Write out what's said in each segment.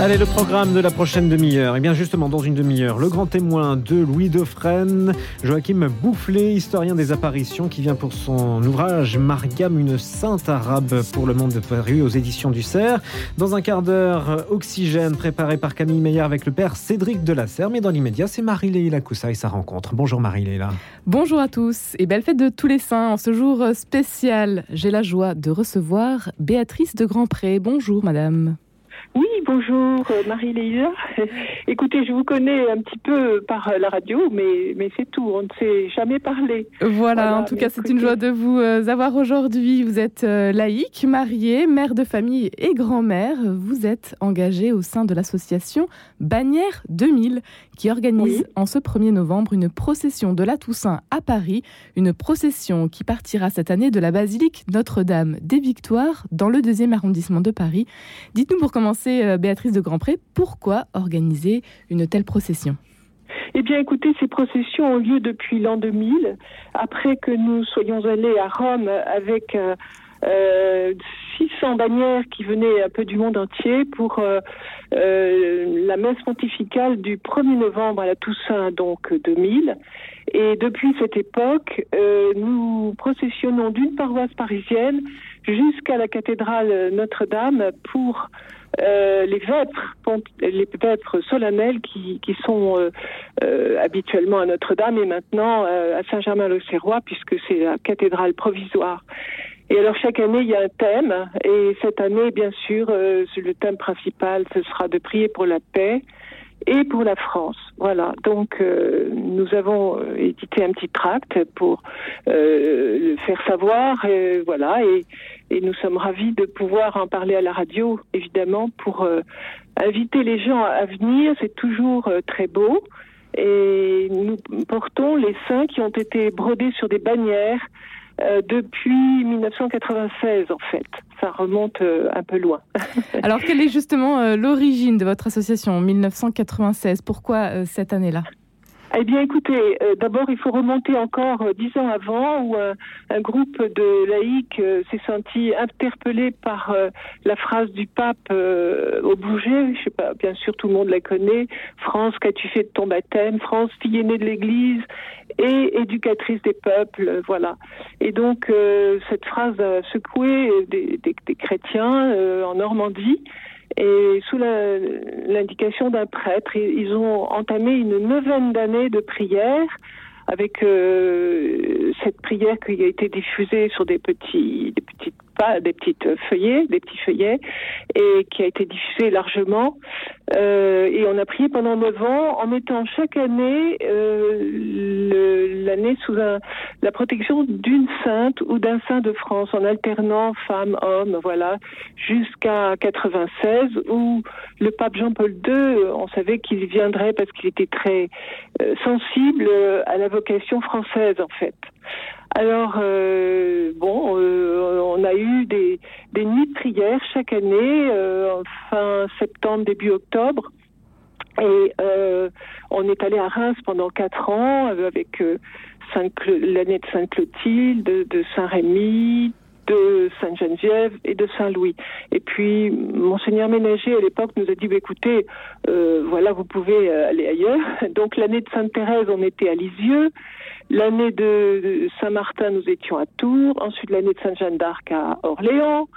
Allez, le programme de la prochaine demi-heure. Et eh bien justement, dans une demi-heure, le grand témoin de Louis Dauphren, Joachim Boufflé, historien des apparitions, qui vient pour son ouvrage Mariam, une sainte arabe pour le monde de Paris aux éditions du Cerf. Dans un quart d'heure, Oxygène, préparé par Camille Meyer avec le père Cédric Delasserre. Mais dans l'immédiat, c'est Marie-Léla Coussa et sa rencontre. Bonjour Marie-Léla. Bonjour à tous et belle fête de tous les saints. En ce jour spécial, j'ai la joie de recevoir Béatrice de Grandpré. Bonjour madame. Oui, bonjour euh, Marie-Léa. Écoutez, je vous connais un petit peu par la radio, mais, mais c'est tout, on ne s'est jamais parlé. Voilà, en tout cas, c'est une joie de vous euh, avoir aujourd'hui. Vous êtes euh, laïque, mariée, mère de famille et grand-mère. Vous êtes engagée au sein de l'association Bannière 2000, qui organise en ce 1er novembre une procession de la Toussaint à Paris, une procession qui partira cette année de la basilique Notre-Dame des Victoires dans le deuxième arrondissement de Paris. Dites-nous pour commencer euh, Béatrice de Grandpré, pourquoi organiser une telle procession? Eh bien, écoutez, ces processions ont lieu depuis l'an 2000, après que nous soyons allés à Rome avec euh, 600 euh, bannières qui venaient un peu du monde entier pour euh, euh, la messe pontificale du 1er novembre à la Toussaint, donc 2000. Et depuis cette époque, nous processionnons d'une paroisse parisienne jusqu'à la cathédrale Notre-Dame pour les vêpres, les vêpres solennelles qui, qui sont habituellement à Notre-Dame et maintenant à Saint-Germain-l'Auxerrois puisque c'est la cathédrale provisoire. Et alors chaque année, il y a un thème. Et cette année, bien sûr, euh, le thème principal, ce sera de prier pour la paix et pour la France. Voilà. Donc euh, nous avons euh, édité un petit tract pour le faire savoir. Et, voilà. Et, et, nous sommes ravis de pouvoir en parler à la radio, évidemment, pour inviter les gens à venir. C'est toujours très beau. Et nous portons les saints qui ont été brodés sur des bannières euh, depuis 1996 en fait. Ça remonte euh, un peu loin. Alors quelle est justement euh, l'origine de votre association 1996 Pourquoi cette année-là? Eh bien, écoutez, euh, d'abord, il faut remonter encore euh, dix ans avant où euh, un groupe de laïcs s'est senti interpellé par la phrase du pape au bouger. Je sais pas, bien sûr, tout le monde la connaît. France, qu'as-tu fait de ton baptême? France, fille aînée de l'Église et éducatrice des peuples, voilà. Et donc, cette phrase a secoué des, des chrétiens en Normandie. Et sous l'indication d'un prêtre, ils ont entamé une neuvaine d'années de prière avec euh, cette prière qui a été diffusée sur des petits, des petites pas des petites feuillets, des petits feuillets, et qui a été diffusée largement. Euh, et on a prié pendant neuf ans en mettant chaque année euh, l'année sous un, la protection d'une sainte ou d'un saint de France, en alternant femmes, hommes, voilà, jusqu'à 96 où le pape Jean-Paul II, on savait qu'il viendrait parce qu'il était très euh, sensible à la vocation française en fait. Alors, euh, bon, euh, on a eu des, des nuits de prière chaque année, euh, fin septembre, début octobre. Et on est allé à Reims pendant quatre ans avec l'année de Sainte-Clotilde, de Saint-Rémy, de Sainte-Geneviève et de Saint-Louis. Et puis, Monseigneur Ménager, à l'époque, nous a dit, bah, écoutez, euh, voilà, vous pouvez euh, aller ailleurs. Donc, l'année de Sainte-Thérèse, on était à Lisieux. L'année de Saint-Martin, nous étions à Tours. Ensuite, l'année de Sainte-Jeanne d'Arc à Orléans.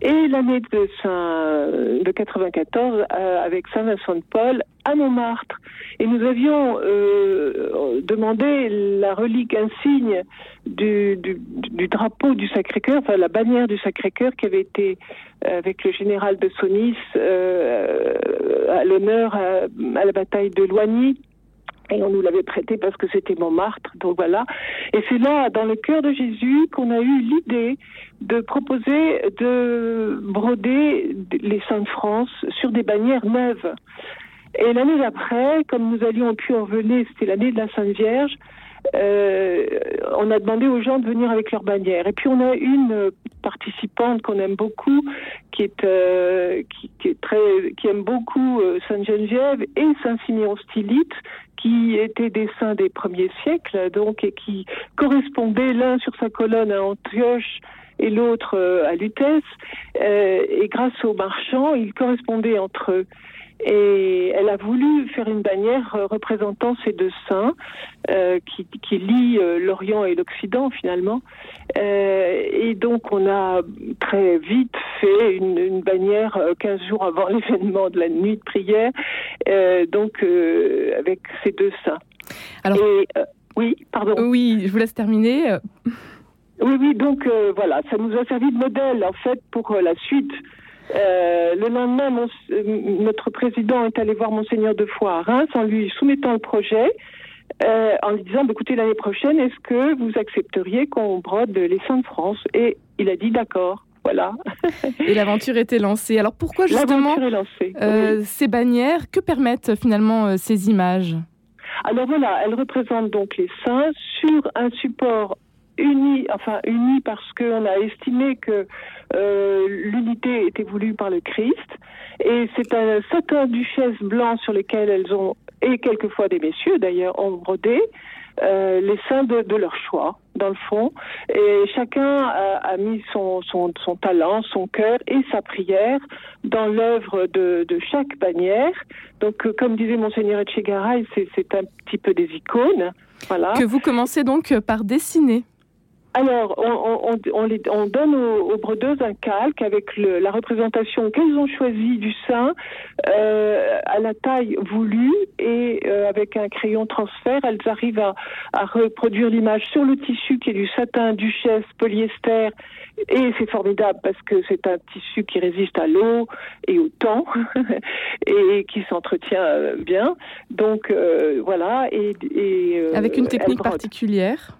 Et l'année de Saint, de 94, euh, avec Saint-Vincent de Paul à Montmartre. Et nous avions euh, demandé la relique insigne du, du, du drapeau du Sacré-Cœur, enfin la bannière du Sacré-Cœur qui avait été euh, avec le général de Sonis euh, à l'honneur à, à, la bataille de Loigny. Et on nous l'avait prêté parce que c'était Montmartre, donc voilà. Et c'est là, dans le cœur de Jésus, qu'on a eu l'idée de proposer de broder les Saints de France sur des bannières neuves. Et l'année d'après, comme nous allions plus enveler, c'était l'année de la Sainte Vierge, euh, on a demandé aux gens de venir avec leur bannière. Et puis on a une participante qu'on aime beaucoup, qui est euh, qui, qui, est très, qui aime beaucoup euh, Sainte Geneviève et Saint Simeon Stylite, qui étaient des saints des premiers siècles, donc et qui correspondaient l'un sur sa colonne à Antioche et l'autre à Lutèce. et grâce aux marchands, ils correspondaient entre eux. Et elle a voulu faire une bannière euh, représentant ces deux saints euh, qui, qui lient euh, l'Orient et l'Occident finalement. Euh, et donc on a très vite fait une, une bannière 15 jours avant l'événement de la nuit de prière, euh, donc avec ces deux saints. Alors, et, oui, pardon. Oui, je vous laisse terminer. Oui, oui, donc voilà, ça nous a servi de modèle en fait pour la suite euh, le lendemain, mon, euh, notre président est allé voir Monseigneur de Foix à Reims en lui soumettant le projet, euh, en lui disant bah, écoutez, l'année prochaine, est-ce que vous accepteriez qu'on brode les Saints de France? Et il a dit d'accord. Voilà. Et l'aventure était lancée. Alors pourquoi justement euh, ces bannières? Que permettent finalement ces images? Alors voilà, elles représentent donc les saints sur un support unis, enfin unis parce qu'on a estimé que euh, l'unité était voulue par le Christ. Et c'est un satin duchesse blanc sur lequel elles ont, et quelquefois des messieurs d'ailleurs, ont brodé euh, les saints de, leur choix, dans le fond. Et chacun a, mis son, son, son, talent, son cœur et sa prière dans l'œuvre de, de, chaque bannière. Donc, euh, comme disait Monseigneur Etchegaray, c'est un petit peu des icônes. Voilà. Que vous commencez donc par dessiner. Alors, on, on, on, les, on donne aux, aux, brodeuses un calque avec le, la représentation qu'elles ont choisie du sein euh, à la taille voulue et euh, avec un crayon transfert, elles arrivent à, à reproduire l'image sur le tissu qui est du satin, duchesse, polyester et c'est formidable parce que c'est un tissu qui résiste à l'eau et au temps et qui s'entretient euh, bien. Donc euh, voilà. Et, et euh, avec une technique particulière.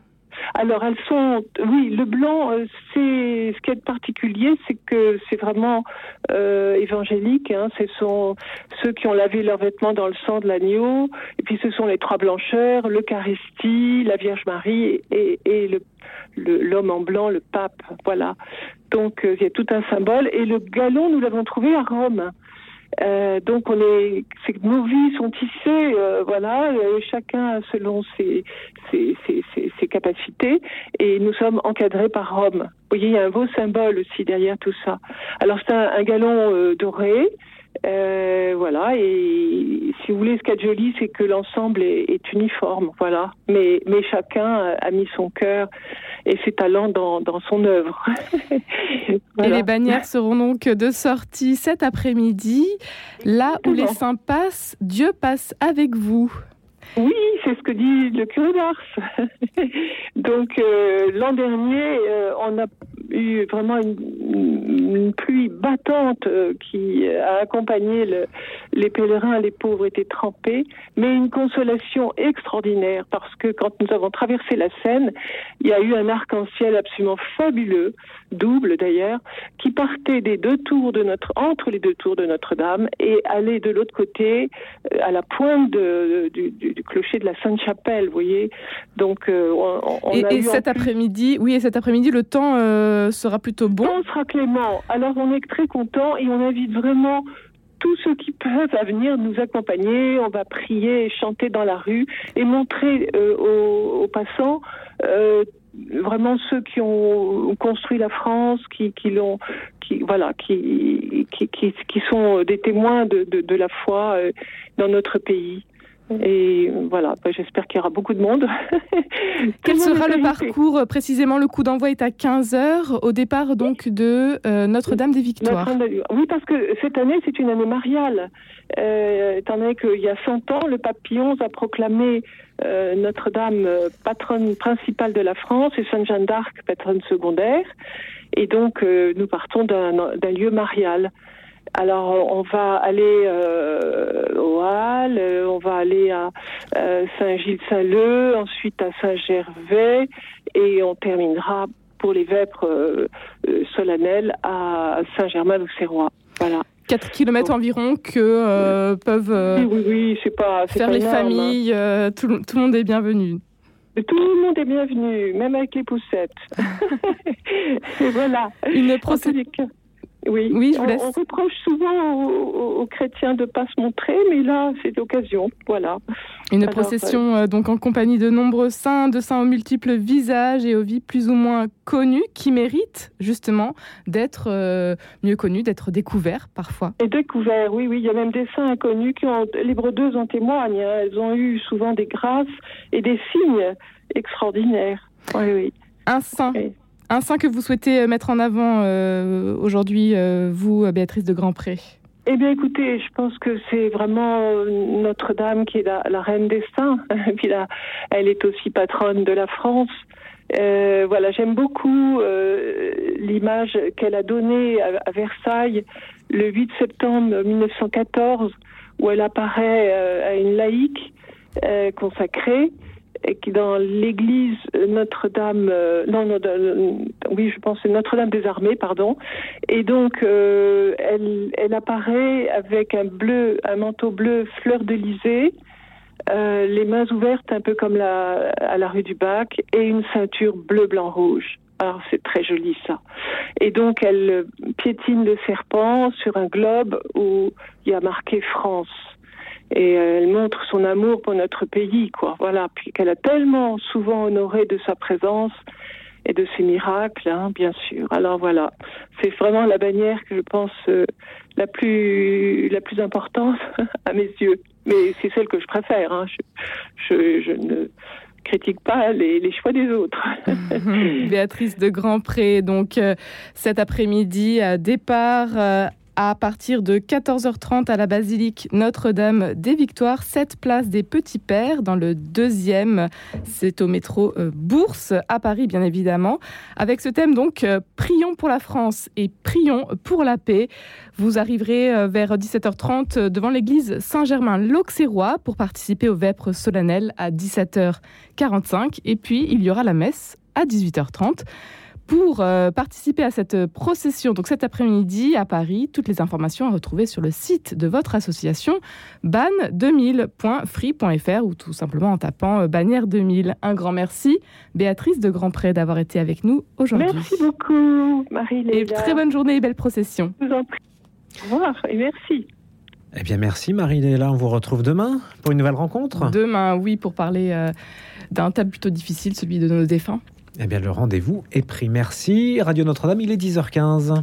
Alors elles sont, oui, le blanc, euh, c'est ce qui est particulier, c'est que c'est vraiment euh, évangélique. Hein, ce sont ceux qui ont lavé leurs vêtements dans le sang de l'agneau, et puis ce sont les trois blancheurs, l'Eucharistie, la Vierge Marie et, le l'homme en blanc, le pape, voilà. Donc euh, il y a tout un symbole. Et le galon, nous l'avons trouvé à Rome. Euh, donc on est, nos vies sont tissées, euh, voilà, euh, chacun selon ses ses, ses, ses, ses, capacités, et nous sommes encadrés par Rome. Vous voyez, il y a un beau symbole aussi derrière tout ça. Alors c'est un, un galon euh, doré, euh, voilà, et si vous voulez, ce qui est joli, c'est que l'ensemble est, est, uniforme, voilà. Mais, mais chacun a mis son cœur et ses talents dans, dans son œuvre. voilà. Et les bannières seront donc de sortie cet après-midi. Là où les saints passent, Dieu passe avec vous. Oui, c'est ce que dit le curé d'Ars. Donc euh, l'an dernier, euh, on a eu vraiment une, pluie battante euh, qui a accompagné le, les pèlerins, les pauvres étaient trempés, mais une consolation extraordinaire parce que quand nous avons traversé la Seine, il y a eu un arc-en-ciel absolument fabuleux, double d'ailleurs, qui partait des deux tours de notre entre les deux tours de Notre-Dame et allait de l'autre côté à la pointe de, du, clocher de la Sainte-Chapelle, vous voyez. Donc euh, on, on et, a et cet après-midi, oui, et cet après-midi, le temps euh, sera plutôt bon? Le temps sera clément. Alors on est très content et on invite vraiment tous ceux qui peuvent à venir nous accompagner. On va prier et chanter dans la rue et montrer euh, aux, aux, passants vraiment ceux qui ont construit la France, qui, qui l'ont, qui voilà, qui, qui, qui, qui, sont des témoins de, de, de la foi dans notre pays. Et voilà, bah, j'espère qu'il y aura beaucoup de monde. Quel sera le parcours Précisément, le coup d'envoi est à 15h, au départ donc de euh, Notre-Dame des Victoires. Oui, parce que cette année, c'est une année mariale. Euh, étant donné qu'il y a 100 ans, le pape XI a proclamé euh, Notre-Dame patronne principale de la France et Sainte Jeanne d'Arc patronne secondaire. Et donc, euh, nous partons d'un lieu marial. Alors, on va aller euh, au Halles, on va aller à euh, Saint-Gilles-Saint-Leu, ensuite à Saint-Gervais, et on terminera pour les vêpres euh, solennelles à Saint-Germain-l'Auxerrois. Voilà. 4 km environ que euh, peuvent oui, oui, oui, pas, faire les énorme. familles. Euh, tout, tout, le monde est bienvenu. Tout le monde est bienvenu, même avec les poussettes. et voilà. Une procédure. Oui, oui je vous on, laisse. on reproche souvent aux, chrétiens de pas se montrer, mais là, c'est l'occasion. Voilà. Une procession euh, donc en compagnie de nombreux saints, de saints aux multiples visages et aux vies plus ou moins connues, qui méritent justement d'être mieux connus, d'être découverts parfois. Et découverts, oui, oui. Il y a même des saints inconnus qui ont, les bredeuses en témoignent. Hein. Elles ont eu souvent des grâces et des signes extraordinaires. Oui, oui. Un saint. Un saint que vous souhaitez euh, mettre en avant euh, aujourd'hui, euh, vous, Béatrice de Grandpré? Eh bien, écoutez, je pense que c'est vraiment Notre-Dame qui est la, reine des saints. Puis là, elle est aussi patronne de la France. voilà, j'aime beaucoup l'image qu'elle a donnée à, Versailles le 8 septembre 1914, où elle apparaît à une laïque consacrée qui dans l'église Notre-Dame, euh, non, oui, je pense Notre-Dame des Armées, pardon. Et donc, euh, elle, elle apparaît avec un bleu, un manteau bleu fleur d'Elysée, euh, les mains ouvertes un peu comme la, à la rue du Bac, et une ceinture bleu, blanc, rouge. Alors c'est très joli ça. Et donc elle piétine le serpent sur un globe où il y a marqué France et euh, elle montre son amour pour notre pays, quoi. Voilà, puis qu'elle a tellement souvent honoré de sa présence et de ses miracles, hein, bien sûr. Alors voilà, c'est vraiment la bannière que je pense euh, la plus la plus importante à mes yeux. Mais c'est celle que je préfère. Hein. Je, ne critique pas les, choix des autres. Béatrice de Grandpré, donc euh, cet après-midi, départ à partir de 14h30 à la basilique Notre-Dame des Victoires, cette place des Petits Pères dans le deuxième, c'est au métro euh, Bourse à Paris bien évidemment, avec ce thème donc euh, prions pour la France et prions pour la paix. Vous arriverez euh, vers 17h30 devant l'église Saint-Germain-l'Auxerrois pour participer au vêpres solennel à 17h45 et puis il y aura la messe à 18h30 pour euh, participer à cette procession, donc cet après-midi à Paris, toutes les informations à retrouver sur le site de votre association ban2000.free.fr ou tout simplement en tapant euh, bannière 2000. Un grand merci, Béatrice de Grandpré, d'avoir été avec nous aujourd'hui. Merci beaucoup, Marie-Léla. Et très bonne journée et belle procession. Je vous en prie. Au revoir et merci. Eh bien, merci Marie-Léla. On vous retrouve demain pour une nouvelle rencontre. Demain, oui, pour parler euh, d'un thème plutôt difficile, celui de nos défunts. Eh bien, le rendez-vous est pris. Merci. Radio Notre-Dame, il est 10h15.